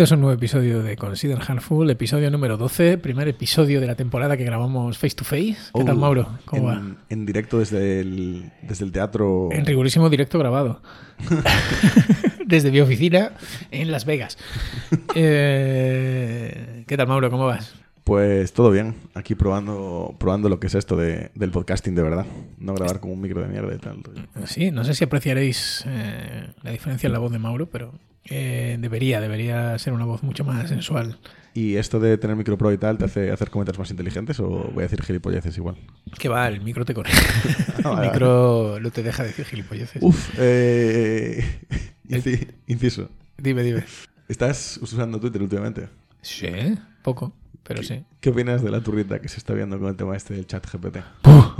bienvenidos a un nuevo episodio de Consider Handful, episodio número 12, primer episodio de la temporada que grabamos face to face. ¿Qué tal, Oh, Mauro? ¿Cómo en, va? en directo desde el, desde el teatro. En rigurísimo directo grabado. Desde mi oficina en Las Vegas. Eh, ¿Qué tal, Mauro? ¿Cómo vas? Pues todo bien, aquí probando, probando lo que es esto de- del podcasting de verdad. No grabar con un micro de mierda y tal. Sí, no sé si apreciaréis eh, la diferencia en la voz de Mauro, pero eh, debería, debería ser una voz mucho más sensual. ¿Y esto de tener micro pro y tal te hace hacer comentarios más inteligentes o voy a decir gilipolleces igual? Que va, el micro te corrige. El vale, micro no te deja decir gilipolleces. Uf, eh, inci- inciso. Dime, dime. ¿Estás usando Twitter últimamente? Sí, poco, pero sí. ¿Qué opinas de la turrita que se está viendo con el tema este del chat GPT?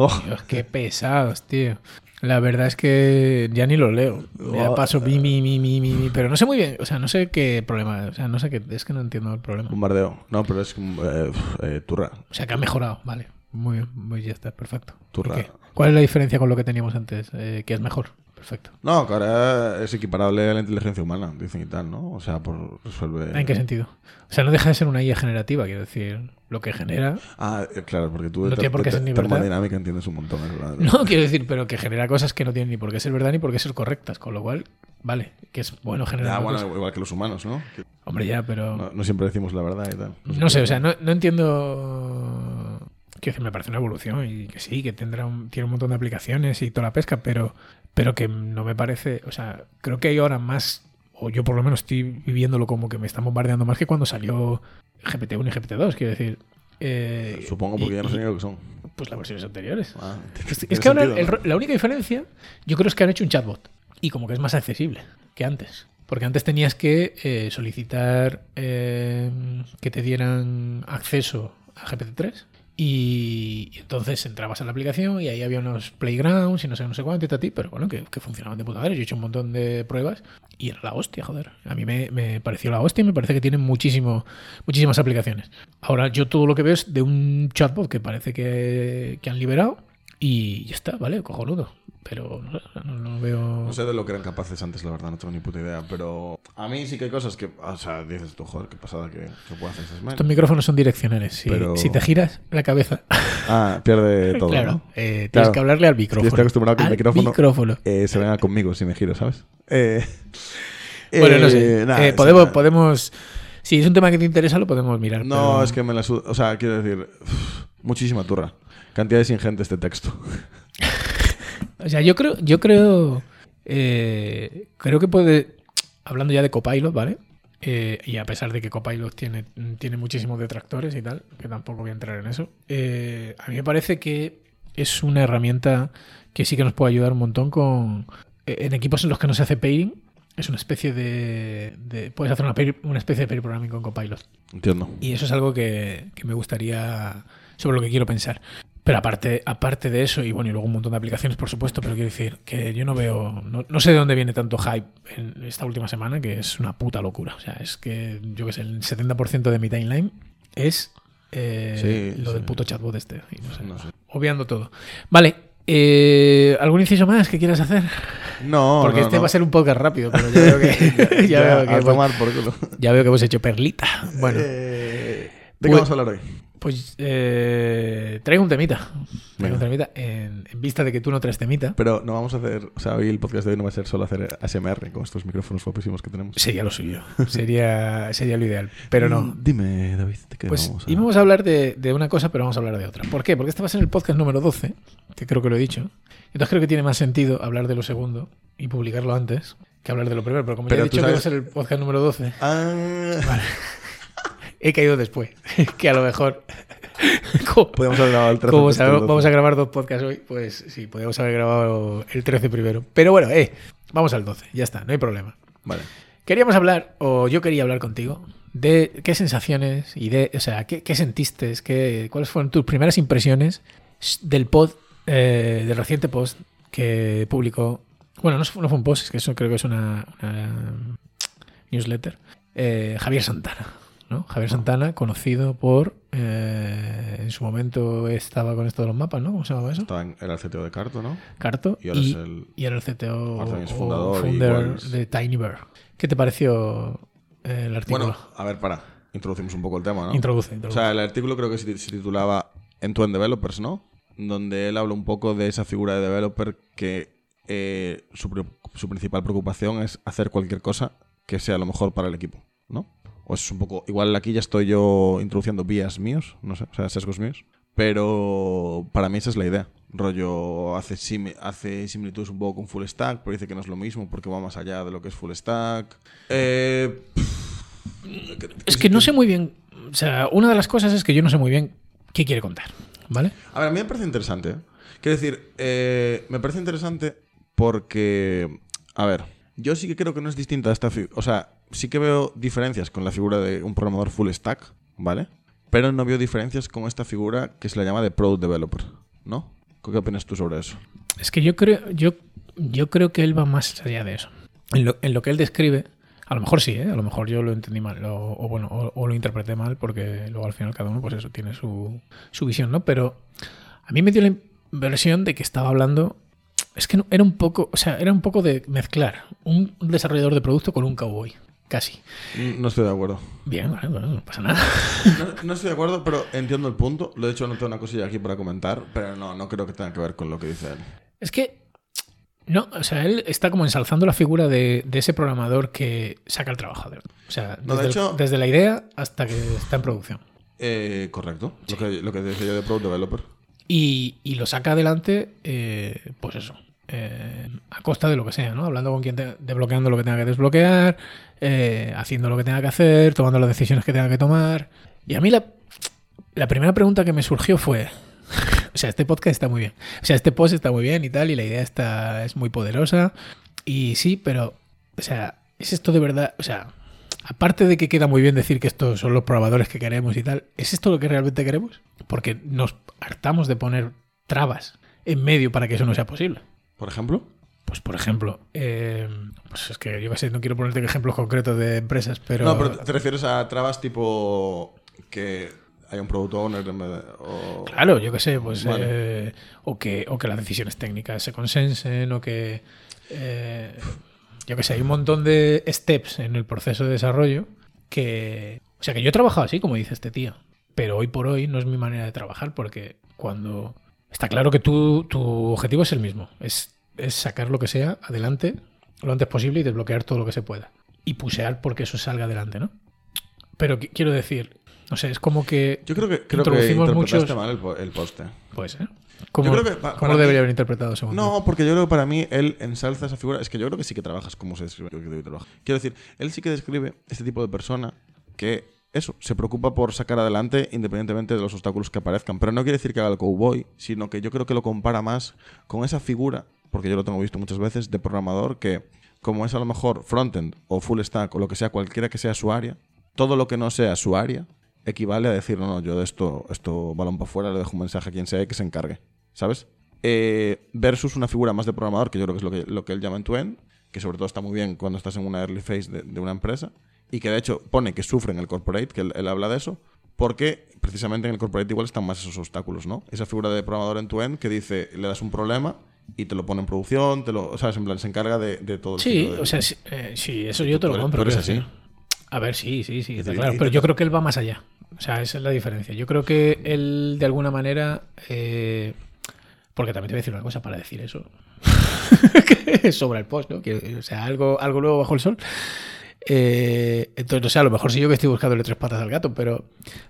Dios, qué pesados, tío. La verdad es que ya ni lo leo. Ya Oh. paso mi, mi, mi, mi, mi, mi, pero no sé muy bien, o sea, no sé qué problema, o sea, no sé qué, es que no entiendo el problema. Bombardeo. No, pero es eh, eh, turra. O sea, que ha mejorado, vale. Muy bien, muy ya está, perfecto. Turra. ¿Y qué? ¿Cuál es la diferencia con lo que teníamos antes? Eh, que es mejor, perfecto. No, que ahora es equiparable a la inteligencia humana, dicen y tal, ¿no? O sea, por resuelve... ¿En qué sentido? O sea, no deja de ser una IA generativa, quiero decir, lo que genera. Ah, eh, claro, porque tú No tiene por qué ser ni termodinámica entiendes un montón, es verdad. No, quiero decir, pero que genera cosas que no tienen ni por qué ser verdad ni por qué ser correctas, con lo cual, vale, que es bueno generar. Ya, bueno, igual que los humanos, ¿no? Hombre, ya, pero. no, no siempre decimos la verdad y tal. No sé, o sea, no, no entiendo. Decir, me parece una evolución y que sí, que tendrá un, tiene un montón de aplicaciones y toda la pesca, pero, pero que no me parece. O sea, creo que hay ahora más, o yo por lo menos estoy viviéndolo como que me están bombardeando más que cuando salió GPT-1 y GPT-2, quiero decir. Eh, Supongo porque y- ya no sé ni lo que son. Pues las versiones anteriores. Ah, Es, que ahora la única diferencia, yo creo es que han hecho un chatbot y como que es más accesible que antes. Porque antes tenías que eh, solicitar eh, que te dieran acceso a GPT-3 y, entonces entrabas a la aplicación y ahí había unos playgrounds y no sé, no sé cuánto y tal, y, pero bueno, que, que funcionaban de puta madre. Yo he hecho un montón de pruebas y era la hostia, joder. A mí me, me pareció la hostia y me parece que tienen muchísimo, muchísimas aplicaciones. Ahora yo todo lo que veo es de un chatbot que parece que, que han liberado y ya está, ¿vale? Cojonudo. Pero no, sé, no- veo... No sé de lo que eran capaces antes, la verdad, no tengo ni puta idea. Pero a mí sí que hay cosas que. O sea, dices tú, joder, qué pasada que, que puedo hacer esas Estos micrófonos son direccionales. Si, Pero- si te giras la cabeza, Ah, pierde todo. claro, ¿no? eh, tienes Claro. que hablarle al micrófono. Yo estoy acostumbrado a que el micrófono- micrófono. Eh, se venga conmigo si me giro, ¿sabes? Eh, Bueno, no eh, sé. nada, Eh, sí, podemos, nada. podemos. Si es un tema que te interesa, lo podemos mirar. No, pero- es que me la. O sea, quiero decir, muchísima turra. Cantidades ingentes de texto. O sea, yo creo, yo creo, eh, creo que puede, hablando ya de Copilot, ¿vale? Eh, y a pesar de que Copilot tiene, tiene muchísimos detractores y tal, que tampoco voy a entrar en eso, eh, a mí me parece que es una herramienta que sí que nos puede ayudar un montón con en equipos en los que no se hace pairing. Es una especie de, de- puedes hacer una especie de pair programming con Copilot. Entiendo. Y eso es algo que, que me gustaría, sobre lo que quiero pensar. Pero aparte, aparte de eso, y bueno, y luego un montón de aplicaciones, por supuesto, pero quiero decir que yo no veo, no, no sé de dónde viene tanto hype en esta última semana, que es una puta locura. O sea, es que yo que sé, el 70% de mi timeline es eh, Sí, lo sí. del puto chatbot este. y no sé, No sé. Obviando todo. Vale, eh, ¿algún inciso más que quieras hacer? No, Porque no, este no. va a ser un podcast rápido, pero ya veo que, ya Ya, veo a que, tomar por culo. ya veo que hemos hecho perlita. Bueno. Eh, ¿De qué Pues- vamos a hablar hoy? Pues eh, traigo un temita. Traigo un temita en, en vista de que tú no traes temita. Pero no vamos a hacer. O sea, hoy el podcast de hoy no va a ser solo hacer ASMR con estos micrófonos guapísimos que tenemos. Sería lo suyo. Sería, sería lo ideal. Pero no. Mm, Dime, David, ¿de qué Pues vamos a íbamos a hablar de, de una cosa, pero vamos a hablar de otra. ¿Por qué? Porque este va a ser el podcast número 12, que creo que lo he dicho. Entonces creo que tiene más sentido hablar de lo segundo y publicarlo antes que hablar de lo primero. Pero como ya Pero he tú dicho que va a ser el podcast número 12, Ah, he caído después. que a lo mejor. como- podemos haber grabado el 13. Como antes que el sabemos, 12. vamos a grabar dos podcasts hoy, pues sí, podríamos haber grabado el 13 primero. Pero bueno, eh, vamos al 12, ya está, no hay problema. Vale. Queríamos hablar, o yo quería hablar contigo, de qué sensaciones y de, o sea, qué, qué sentiste, qué, cuáles fueron tus primeras impresiones del pod, eh, del reciente post que publicó. Bueno, no, fue- no fue un post, es que eso creo que es una, una newsletter. eh, Javier Santana. ¿No? Javier Santana, conocido por. eh, en su momento estaba con esto de los mapas, ¿no? ¿Cómo se llamaba eso? Estaba en- era el CTO de Carto, ¿no? Carto. Y ahora es el- y era el CTO es o fundador founder de Tiny Bear. ¿Qué te pareció eh, el artículo. Bueno, a ver, para. Introducimos un poco el tema, ¿no? introduce, O introduce. sea, el artículo creo que se se titulaba End-to-End Developers, ¿no? Donde él habla un poco de esa figura de developer que eh, su, su principal preocupación es hacer cualquier cosa que sea lo mejor para el equipo, ¿no? O es un poco... Igual aquí ya estoy yo introduciendo vías míos, no sé, o sea, sesgos míos. Pero para mí esa es la idea. Rollo hace, simi- hace similitudes un poco con Full Stack, pero dice que no es lo mismo porque va más allá de lo que es Full Stack. Eh, es que no sé muy bien. O sea, una de las cosas es que yo no sé muy bien qué quiere contar. ¿Vale? A ver, a mí me parece interesante. ¿eh? Quiero decir, eh, me parece interesante porque, a ver, yo sí que creo que no es distinta a esta. O sea, sí que veo diferencias con la figura de un programador full stack, ¿vale? Pero no veo diferencias con esta figura que se le llama de product developer, ¿no? ¿Qué opinas tú sobre eso? Es que yo creo, yo, yo creo que él va más allá de eso. En lo, en lo que él describe, a lo mejor sí, ¿eh? a lo mejor yo lo entendí mal, o bueno, o, lo interpreté mal, porque luego al final cada uno, pues eso, tiene su, su visión, ¿no? Pero a mí me dio la impresión de que estaba hablando. Es que era un poco, o sea, era un poco de mezclar un desarrollador de producto con un cowboy, casi. No estoy de acuerdo. Bien, bueno, no pasa nada. No, no estoy de acuerdo, pero entiendo el punto. Lo he hecho, anoté una cosilla aquí para comentar, pero no, no creo que tenga que ver con lo que dice él. Es que. No, o sea, él está como ensalzando la figura de, de ese programador que saca el trabajo. de- O sea, No, de desde, el- hecho- desde la idea hasta que está en producción. Eh, correcto. Lo, que, lo que decía yo de product developer. Y, y lo saca adelante, eh, pues eso, eh, a costa de lo que sea, ¿no? Hablando con quien, te- desbloqueando lo que tenga que desbloquear, eh, haciendo lo que tenga que hacer, tomando las decisiones que tenga que tomar. Y a mí la, la primera pregunta que me surgió fue, o sea, este podcast está muy bien, o sea, este post está muy bien y tal, y la idea está, es muy poderosa, y sí, pero, o sea, ¿es esto de verdad? O sea, aparte de que queda muy bien decir que estos son los probadores que queremos y tal, ¿es esto lo que realmente queremos? Porque nos hartamos de poner trabas en medio para que eso no sea posible. Por ejemplo. Pues, por ejemplo, eh, pues es que yo qué sé, no quiero ponerte ejemplos concretos de empresas, pero. No, pero te refieres a trabas tipo que haya un product owner de- o- Claro, yo qué sé, pues. Vale. eh, o, que, o que las decisiones técnicas se consensen, o que. eh, yo qué sé, hay un montón de steps en el proceso de desarrollo que. O sea, que yo he trabajado así, como dice este tío. Pero hoy por hoy no es mi manera de trabajar, porque cuando. Está claro que tú, tu objetivo es el mismo: es, es sacar lo que sea adelante lo antes posible y desbloquear todo lo que se pueda. Y pusear porque eso salga adelante, ¿no? Pero qui- quiero decir, no sé, es como que. Yo creo que creo que Introducimos interpretaste muchos- mal el, po- el poste. Pues, ¿eh? ¿Cómo, creo que cómo lo mí- debería haber interpretado según? No, porque yo creo que para mí él ensalza esa figura. Es que yo creo que sí que trabajas como se describe. que debe trabajar. Quiero decir, él sí que describe este tipo de persona que, eso, se preocupa por sacar adelante independientemente de los obstáculos que aparezcan. Pero no quiere decir que haga el cowboy, sino que yo creo que lo compara más con esa figura, porque yo lo tengo visto muchas veces, de programador que, como es a lo mejor frontend o full stack o lo que sea, cualquiera que sea su área, todo lo que no sea su área equivale a decir, no, no, yo de esto, esto balón para afuera, le dejo un mensaje a quien sea y que se encargue. ¿Sabes? Eh, versus una figura más de programador, que yo creo que es lo que, lo que él llama en end que sobre todo está muy bien cuando estás en una early phase de, de una empresa, y que de hecho pone que sufre en el corporate, que él, él habla de eso, porque precisamente en el corporate igual están más esos obstáculos, ¿no? Esa figura de programador en end que dice, le das un problema y te lo pone en producción, te lo, ¿sabes? En plan, se encarga de, de todo el Sí, de- o sea, sí, eh, sí, eso yo te lo compro. eres quiero así. A ver, sí, sí, sí, está claro. Pero yo creo que él va más allá. O sea, esa es la diferencia. Yo creo que él, de alguna manera. eh, porque también te voy a decir una cosa para decir eso. Sobra el post, ¿no? Que, o sea, algo, algo nuevo bajo el sol. Eh, entonces, no sé, a lo mejor sí yo que estoy buscándole tres patas al gato, pero,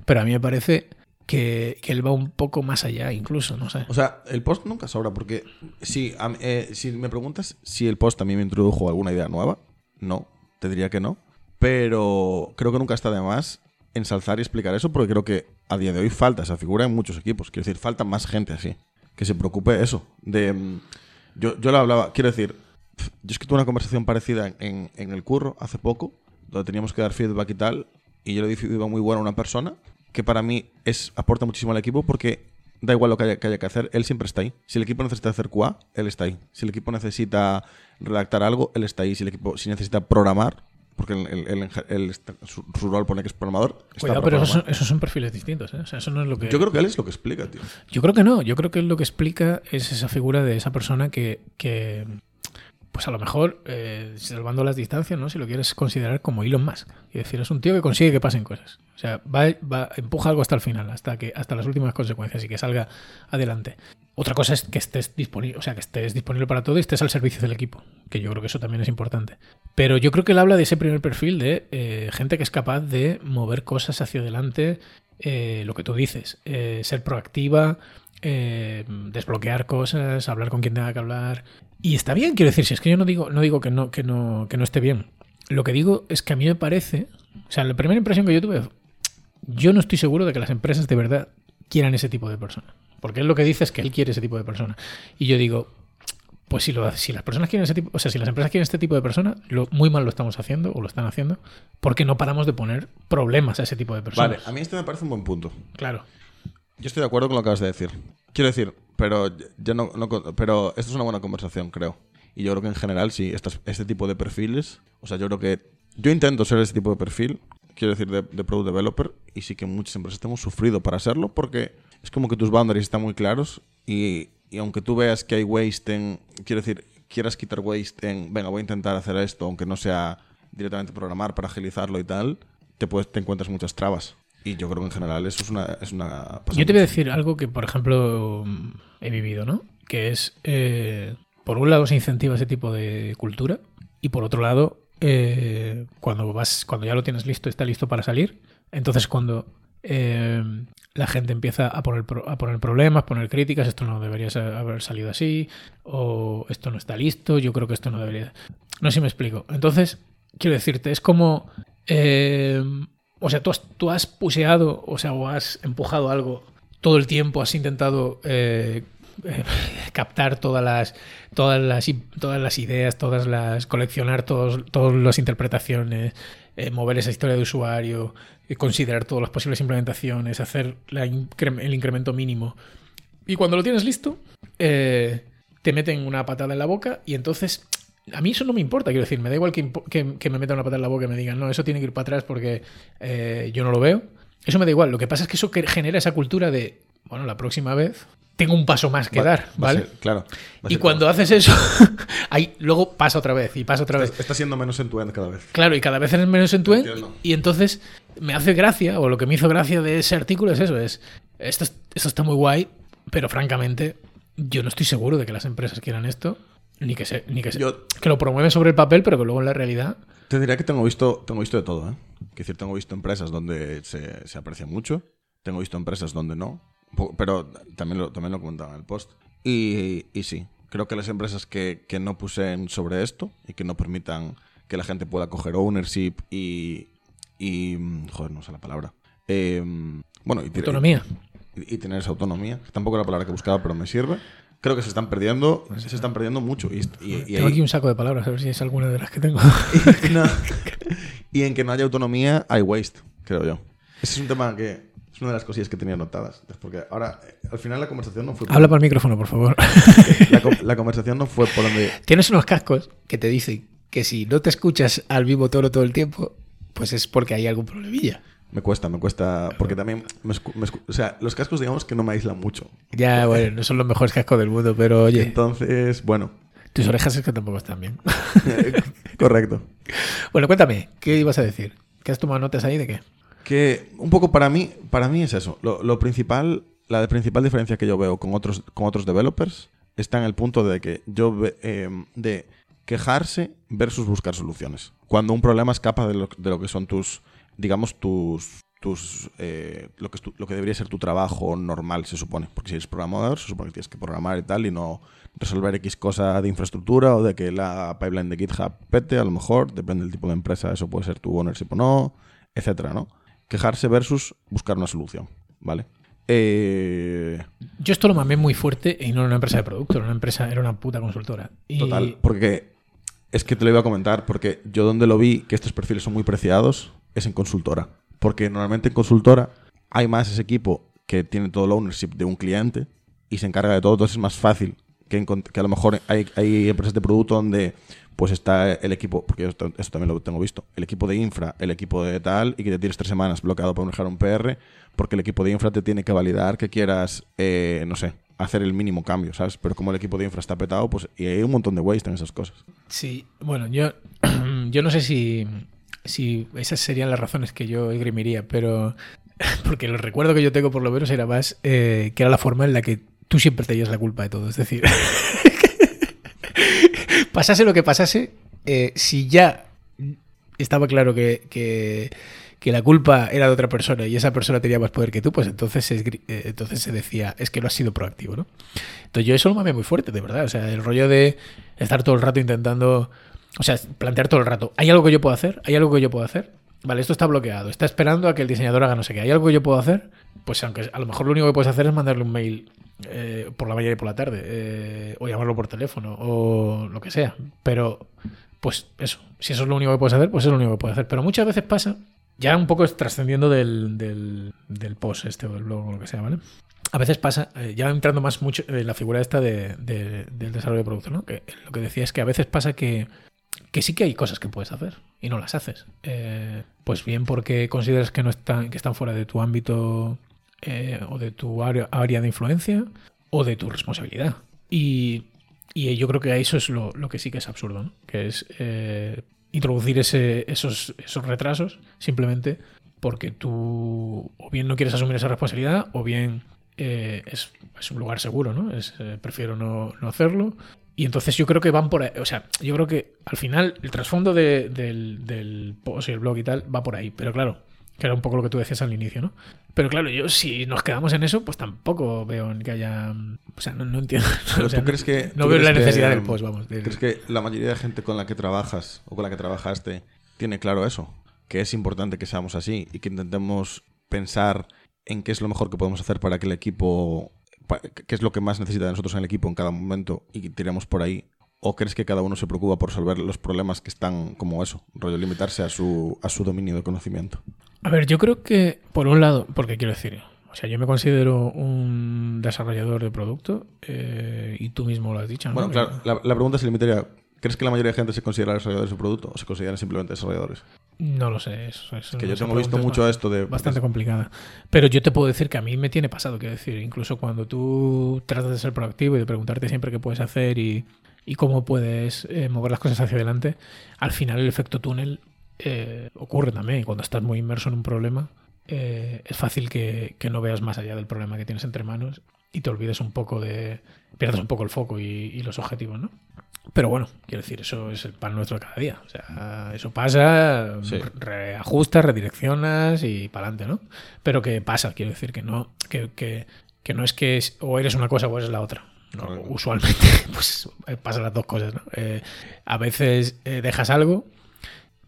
pero a mí me parece que, que él va un poco más allá, incluso, no sé. O sea, el post nunca sobra, porque si, a eh, si me preguntas si el post también me introdujo alguna idea nueva, no, te diría que no. Pero creo que nunca está de más ensalzar y explicar eso, porque creo que a día de hoy falta esa figura en muchos equipos. Quiero decir, falta más gente así, que se preocupe eso. De, mm, yo, yo lo hablaba, quiero decir, yo es que tuve una conversación parecida en, en el curro hace poco, donde teníamos que dar feedback y tal, y yo le di feedback muy bueno a una persona que para mí es aporta muchísimo al equipo porque da igual lo que haya, que haya que hacer, él siempre está ahí. Si el equipo necesita hacer QA, él está ahí. Si el equipo necesita redactar algo, él está ahí. Si el equipo si necesita programar, porque él, él- él- él está- su, su rol pone que es programador. está Cuidado, pero esos son, esos son perfiles distintos, ¿eh? O sea, eso no es lo que. Yo creo que él es lo que explica, tío. Yo creo que no. Yo creo que lo que explica es esa figura de esa persona que, que, pues a lo mejor, eh, salvando las distancias, ¿no? Si lo quieres considerar como Elon Musk. Y decir, es un tío que consigue que pasen cosas. O sea, va, va, empuja algo hasta el final, hasta que, hasta las últimas consecuencias y que salga adelante. Otra cosa es que estés disponible, o sea, que estés disponible para todo y estés al servicio del equipo. Que yo creo que eso también es importante. Pero yo creo que él habla de ese primer perfil de eh, gente que es capaz de mover cosas hacia adelante. Eh, lo que tú dices, eh, ser proactiva, eh, desbloquear cosas, hablar con quien tenga que hablar. Y está bien, quiero decir, si es que yo no digo, no digo que no, que no, que no esté bien. Lo que digo es que a mí me parece. O sea, la primera impresión que yo tuve. Yo no estoy seguro de que las empresas de verdad quieran ese tipo de persona. Porque él lo que dice es que él quiere ese tipo de persona. Y yo digo, pues si, lo, si las personas quieren ese tipo, o sea, si las empresas quieren este tipo de persona, lo, muy mal lo estamos haciendo o lo están haciendo, porque no paramos de poner problemas a ese tipo de personas. Vale, a mí este me parece un buen punto. Claro. Yo estoy de acuerdo con lo que acabas de decir. Quiero decir, pero yo no, no- pero esto es una buena conversación, creo. Y yo creo que en general, sí, estas- este tipo de perfiles, o sea, yo creo que yo intento ser ese tipo de perfil, quiero decir, de, de product developer, y sí que muchas empresas hemos sufrido para serlo, porque es como que tus boundaries están muy claros, y, y aunque tú veas que hay waste en, quiero decir, quieras quitar waste en, venga, voy a intentar hacer esto, aunque no sea directamente programar para agilizarlo y tal, te, puedes, te encuentras muchas trabas. Y yo creo que en general eso es una... Es una Yo te voy a decir algo que, por ejemplo, mm, he vivido, ¿no? Que es, eh, por un lado, se incentiva ese tipo de cultura y por otro lado, eh, cuando vas, cuando ya lo tienes listo, está listo para salir, entonces cuando eh, la gente empieza a poner, a poner problemas, poner críticas, esto no debería haber salido así, o esto no está listo, yo creo que esto no debería... No sé si me explico. Entonces, quiero decirte, es como... eh, o sea, tú has, puseado, o sea, o has empujado algo todo el tiempo, has intentado eh, captar todas las, todas las, todas las ideas, todas las, coleccionar todos, todas las interpretaciones, eh, mover esa historia de usuario, eh, considerar todas las posibles implementaciones, hacer el incremento mínimo. Y cuando lo tienes listo, eh, te meten una patada en la boca y entonces a mí eso no me importa, quiero decir, me da igual que, que- me metan una patada en la boca y me digan, no, eso tiene que ir para atrás porque yo no lo veo. Eso me da igual. Lo que pasa es que eso genera esa cultura de, bueno, la próxima vez tengo un paso más que Va- dar, ¿vale? ser- claro. Y cuando haces eso, ahí luego pasa otra vez y pasa otra vez. Está, está siendo menos en tu end cada vez. Claro, y cada vez eres menos en tu end. Y entonces me hace gracia, o lo que me hizo gracia de ese artículo es eso: es esto, es- esto está muy guay, pero francamente, yo no estoy seguro de que las empresas quieran esto, ni que se, ni que, se- Yo- que lo promueven sobre el papel, pero que luego en la realidad. Te diría que tengo visto, tengo visto de todo, ¿eh? Decir, tengo visto empresas donde se, se aprecia mucho, tengo visto empresas donde no, pero también lo, también lo comentaba en el post. Y, y sí, creo que las empresas que, que no puseen sobre esto y que no permitan que la gente pueda coger ownership y... y joder, no sé la palabra. Eh, bueno, y, Autonomía. y, y tener esa autonomía. Tampoco era la palabra que buscaba, pero me sirve. Creo que se están perdiendo, se están perdiendo mucho. Y, y- tengo ahí- aquí un saco de palabras, a ver si es alguna de las que tengo. y, no- y en que no haya autonomía hay waste, creo yo. Ese es un tema que es una de las cosillas que tenía anotadas. Porque ahora, eh, al final la conversación no fue por, Habla para el micrófono, por favor. la, co- la conversación no fue por donde... Tienes unos cascos que te dicen que si no te escuchas al vivo toro todo el tiempo, pues es porque hay algún problemilla. Me cuesta, me cuesta... Porque también... me o sea, los cascos digamos que no me aíslan mucho. Ya, bueno, no son los mejores cascos del mundo, pero oye, Entonces, bueno. tus orejas es que tampoco están bien. correcto. Bueno, cuéntame, ¿qué ibas a decir? ¿Qué has tomado notas ahí de qué? Que un poco para mí, para mí es eso. Lo, principal, la principal diferencia que yo veo con otros, con otros developers está en el punto de que yo eh, de quejarse versus buscar soluciones. Cuando un problema escapa de lo, de lo que son tus, digamos, tus tus eh, lo que es tu- lo que debería ser tu trabajo normal se supone porque si eres programador se supone que tienes que programar y tal y no resolver x cosa de infraestructura o de que la pipeline de GitHub pete a lo mejor depende del tipo de empresa eso puede ser tu ownership o no etcétera no quejarse versus buscar una solución vale Eh, Yo esto lo mamé muy fuerte y no era una empresa de producto, era una empresa, era una puta consultora. Y Total, porque es que te lo iba a comentar, porque yo donde lo vi que estos perfiles son muy preciados es en consultora. Porque normalmente en consultora hay más ese equipo que tiene todo el ownership de un cliente y se encarga de todo, entonces es más fácil que, que a lo mejor hay, hay empresas de producto donde pues está el equipo, porque esto, esto también lo tengo visto, el equipo de infra, el equipo de tal, y que te tienes tres semanas bloqueado para dejar un PR, porque el equipo de infra te tiene que validar que quieras, eh, no sé, hacer el mínimo cambio, ¿sabes? Pero como el equipo de infra está petado, pues y hay un montón de waste en esas cosas. Sí, bueno, yo, yo no sé si, si esas serían las razones que yo esgrimiría, pero porque el recuerdo que yo tengo por lo menos era más eh, que era la forma en la que tú siempre te la culpa de todo. Es decir, pasase lo que pasase, eh, si ya estaba claro que, que, la culpa era de otra persona y esa persona tenía más poder que tú, pues entonces eh, entonces se decía, es que no has sido proactivo, ¿no? Entonces yo eso lo mamé muy fuerte, de verdad. O sea, el rollo de estar todo el rato intentando, o sea, plantear todo el rato, ¿hay algo que yo puedo hacer? ¿Hay algo que yo puedo hacer? Vale, esto está bloqueado, está esperando a que el diseñador haga no sé qué. ¿Hay algo que yo puedo hacer? Pues aunque a lo mejor lo único que puedes hacer es mandarle un mail eh, por la mañana y por la tarde, eh, o llamarlo por teléfono, o lo que sea. Pero, pues eso, si eso es lo único que puedes hacer, pues es lo único que puedes hacer. Pero muchas veces pasa, ya un poco trascendiendo del, del, post este o del blog o lo que sea, ¿vale? A veces pasa, eh, ya entrando más mucho en la figura esta de, del desarrollo de producto, ¿no? Que lo que decía es que a veces pasa que que sí que hay cosas que puedes hacer y no las haces. Eh, pues bien porque consideras que no están, que están fuera de tu ámbito eh, o de tu área, de influencia o de tu responsabilidad. Y, yo creo que eso es lo, que sí que es absurdo, ¿no? que es eh, introducir ese, esos, esos retrasos simplemente porque tú o bien no quieres asumir esa responsabilidad o bien es, es, un lugar seguro, ¿no? Es, prefiero no, no, hacerlo y entonces yo creo que van por ahí. O sea, yo creo que al final el trasfondo del, del post y el blog y tal va por ahí. Pero claro, que era un poco lo que tú decías al inicio, ¿no? Pero claro, yo si nos quedamos en eso, pues tampoco veo que haya. O sea, no, entiendo. ¿tú crees que, no veo la necesidad del post, vamos. ¿Crees que la mayoría de gente con la que trabajas o con la que trabajaste tiene claro eso? Que es importante que seamos así y que intentemos pensar en qué es lo mejor que podemos hacer para que el equipo qué es lo que más necesita de nosotros en el equipo en cada momento y tiramos por ahí? ¿O crees que cada uno se preocupa por resolver los problemas que están como eso, rollo limitarse a su, a su dominio de conocimiento? A ver, yo creo que, por un lado, porque quiero decir, o sea, yo me considero un desarrollador de producto eh, y tú mismo lo has dicho. Bueno, claro, la, la, pregunta se limitaría, ¿crees que la mayoría de gente se considera desarrolladores de su producto o se consideran simplemente desarrolladores? No lo sé, eso es. Que yo tengo visto mucho esto de. Bastante complicada. Pero yo te puedo decir que a mí me tiene pasado, quiero decir, incluso cuando tú tratas de ser proactivo y de preguntarte siempre qué puedes hacer y, cómo puedes eh, mover las cosas hacia adelante, al final el efecto túnel eh, ocurre también. Cuando estás muy inmerso en un problema, eh, es fácil que, no veas más allá del problema que tienes entre manos y te olvides un poco de. pierdas un poco el foco y, y los objetivos, ¿no? Pero bueno, quiero decir, eso es el pan nuestro de cada día. O sea, eso pasa, reajustas, redireccionas y para adelante, ¿no? Pero que pasa, quiero decir, que no, que, que, que no es que o eres una cosa o eres la otra. usualmente pues pasan las dos cosas, ¿no? Eh, a veces eh, dejas algo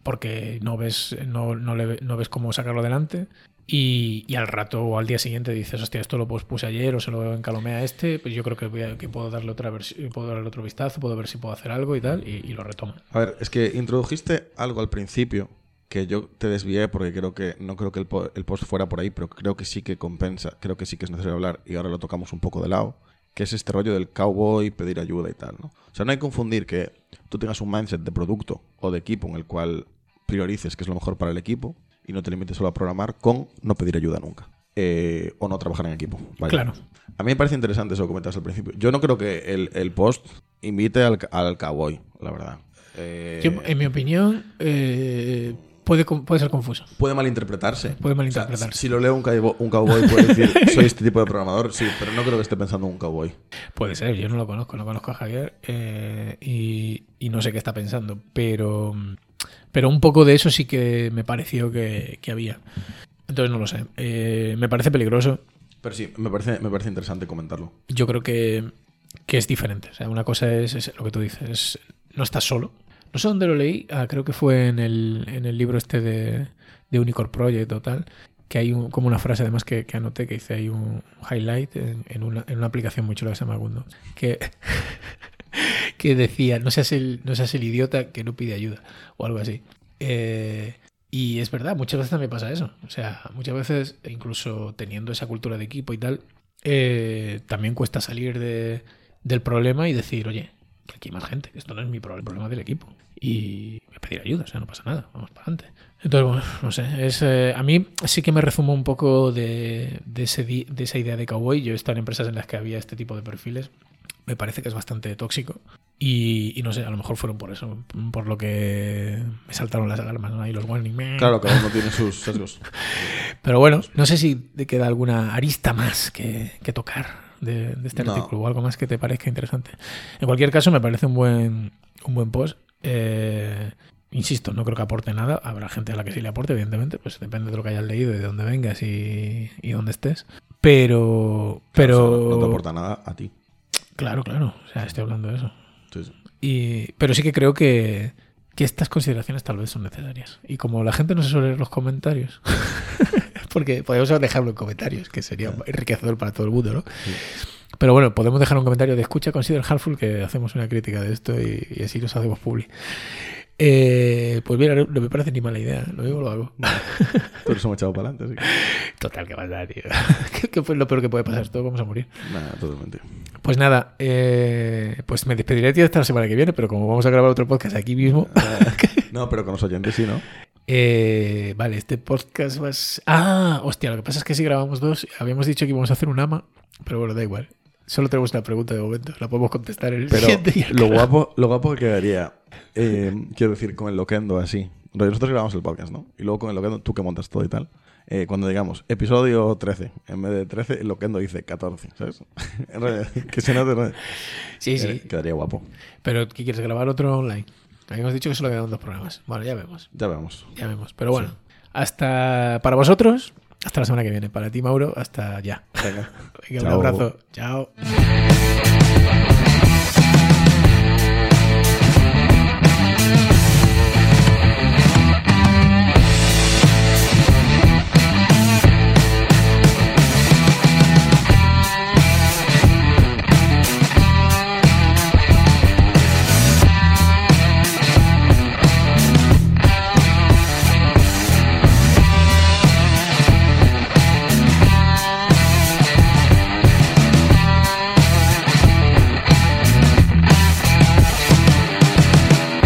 porque no ves, no, no, le, no ves cómo sacarlo adelante y, al rato o al día siguiente dices, hostia, esto lo puse ayer o se lo encalomé a este, pues yo creo que, que puedo darle otra puedo darle otro vistazo, puedo ver si puedo hacer algo y tal, y, lo retomo. A ver, es que introdujiste algo al principio que yo te desvié porque creo que no creo que el, el, post fuera por ahí, pero creo que sí que compensa, creo que sí que es necesario hablar y ahora lo tocamos un poco de lado, que es este rollo del cowboy, pedir ayuda y tal, ¿no? O sea, no hay que confundir que tú tengas un mindset de producto o de equipo en el cual priorices que es lo mejor para el equipo y no te limites solo a programar con no pedir ayuda nunca. Eh, o no trabajar en equipo. Claro. A mí me parece interesante eso que comentaste al principio. Yo no creo que el, post invite al, al, cowboy, la verdad. Eh, en mi opinión, eh, puede, puede ser confuso. Puede malinterpretarse. Puede malinterpretarse. si lo leo un, cowboy, un cowboy puede decir, soy este tipo de programador, sí, pero no creo que esté pensando en un cowboy. Puede ser, yo no lo conozco, no conozco a Javier y, y no sé qué está pensando, pero pero un poco de eso sí que me pareció que, había. Entonces no lo sé. Eh, me parece peligroso. Pero sí, me parece, me parece interesante comentarlo. Yo creo que, es diferente. O sea, una cosa es, lo que tú dices, no estás solo. No sé dónde lo leí, ah, creo que fue en el, en el libro este de, de Unicorn Project o tal, que hay como una frase además que, que, anoté que hice ahí un highlight en, una, en una aplicación muy chula que se llama Gundo. Que que decía, no seas, el, no seas el idiota que no pide ayuda o algo así. Eh, y es verdad, muchas veces también pasa eso. O sea, muchas veces, incluso teniendo esa cultura de equipo y tal, eh, también cuesta salir de, del problema y decir, oye, que aquí hay más gente, que esto no es mi problema, el problema del equipo. Y voy a pedir ayuda, o sea, no pasa nada, vamos para adelante. Entonces, bueno, no sé, es, eh, a mí sí que me resumo un poco de, de, ese de esa idea de cowboy. Yo he estado en empresas en las que había este tipo de perfiles. Me parece que es bastante tóxico. Y, y no sé, a lo mejor fueron por eso, por lo que me saltaron las alarmas, ¿no? Ahí los warning. Claro, cada uno tiene sus sesgos. Pero bueno, no sé si te queda alguna arista más que, que tocar de, de este No. artículo o algo más que te parezca interesante. En cualquier caso, me parece un buen, un buen post. Eh, insisto, no creo que aporte nada. Habrá gente a la que sí le aporte, evidentemente. Pues depende de lo que hayas leído y de dónde vengas y, y dónde estés. Pero, pero O sea, no te aporta nada a ti. claro, claro. O sea, estoy hablando de eso. Sí, sí. Y, pero sí que creo que, que estas consideraciones tal vez son necesarias. Y como la gente no se suele leer los comentarios, porque podemos dejarlo en comentarios, que sería enriquecedor para todo el mundo, ¿no? Pero bueno, podemos dejar un comentario de escucha, consider helpful que hacemos una crítica de esto y, y así nos hacemos public. Eh, pues mira, no, no me parece ni mala idea, lo mismo lo hago. Por eso me he echado para adelante, sí. Total, que pasa, tío. ¿Qué, qué fue lo peor que puede pasar? Todos vamos a morir. Nada, totalmente. Pues nada, eh, pues me despediré tío hasta la semana que viene, pero como vamos a grabar otro podcast aquí mismo, No, pero con los oyentes sí, ¿no? Eh, vale, este podcast va a ser- Ah, hostia, lo que pasa es que si grabamos dos, habíamos dicho que íbamos a hacer un ama, pero bueno, da igual. Solo tenemos una pregunta de momento, la podemos contestar en el Pero siguiente. el lo guapo, lo guapo que quedaría, eh, quiero decir, con el loquendo así. Nosotros grabamos el podcast, ¿no? Y luego con el loquendo, tú que montas todo y tal. eh, cuando digamos episodio 13, en vez de 13, el loquendo dice 14, ¿sabes? Que se note, ¿no? Sí, sí. Eh, Quedaría guapo. Pero ¿qué quieres grabar otro online? Habíamos dicho que solo quedan dos programas. Bueno, ya vemos, Ya vemos. ya vemos. Pero bueno, hasta para vosotros, hasta la semana que viene. Para ti, Mauro, hasta ya. Venga. Venga, un abrazo. Chao.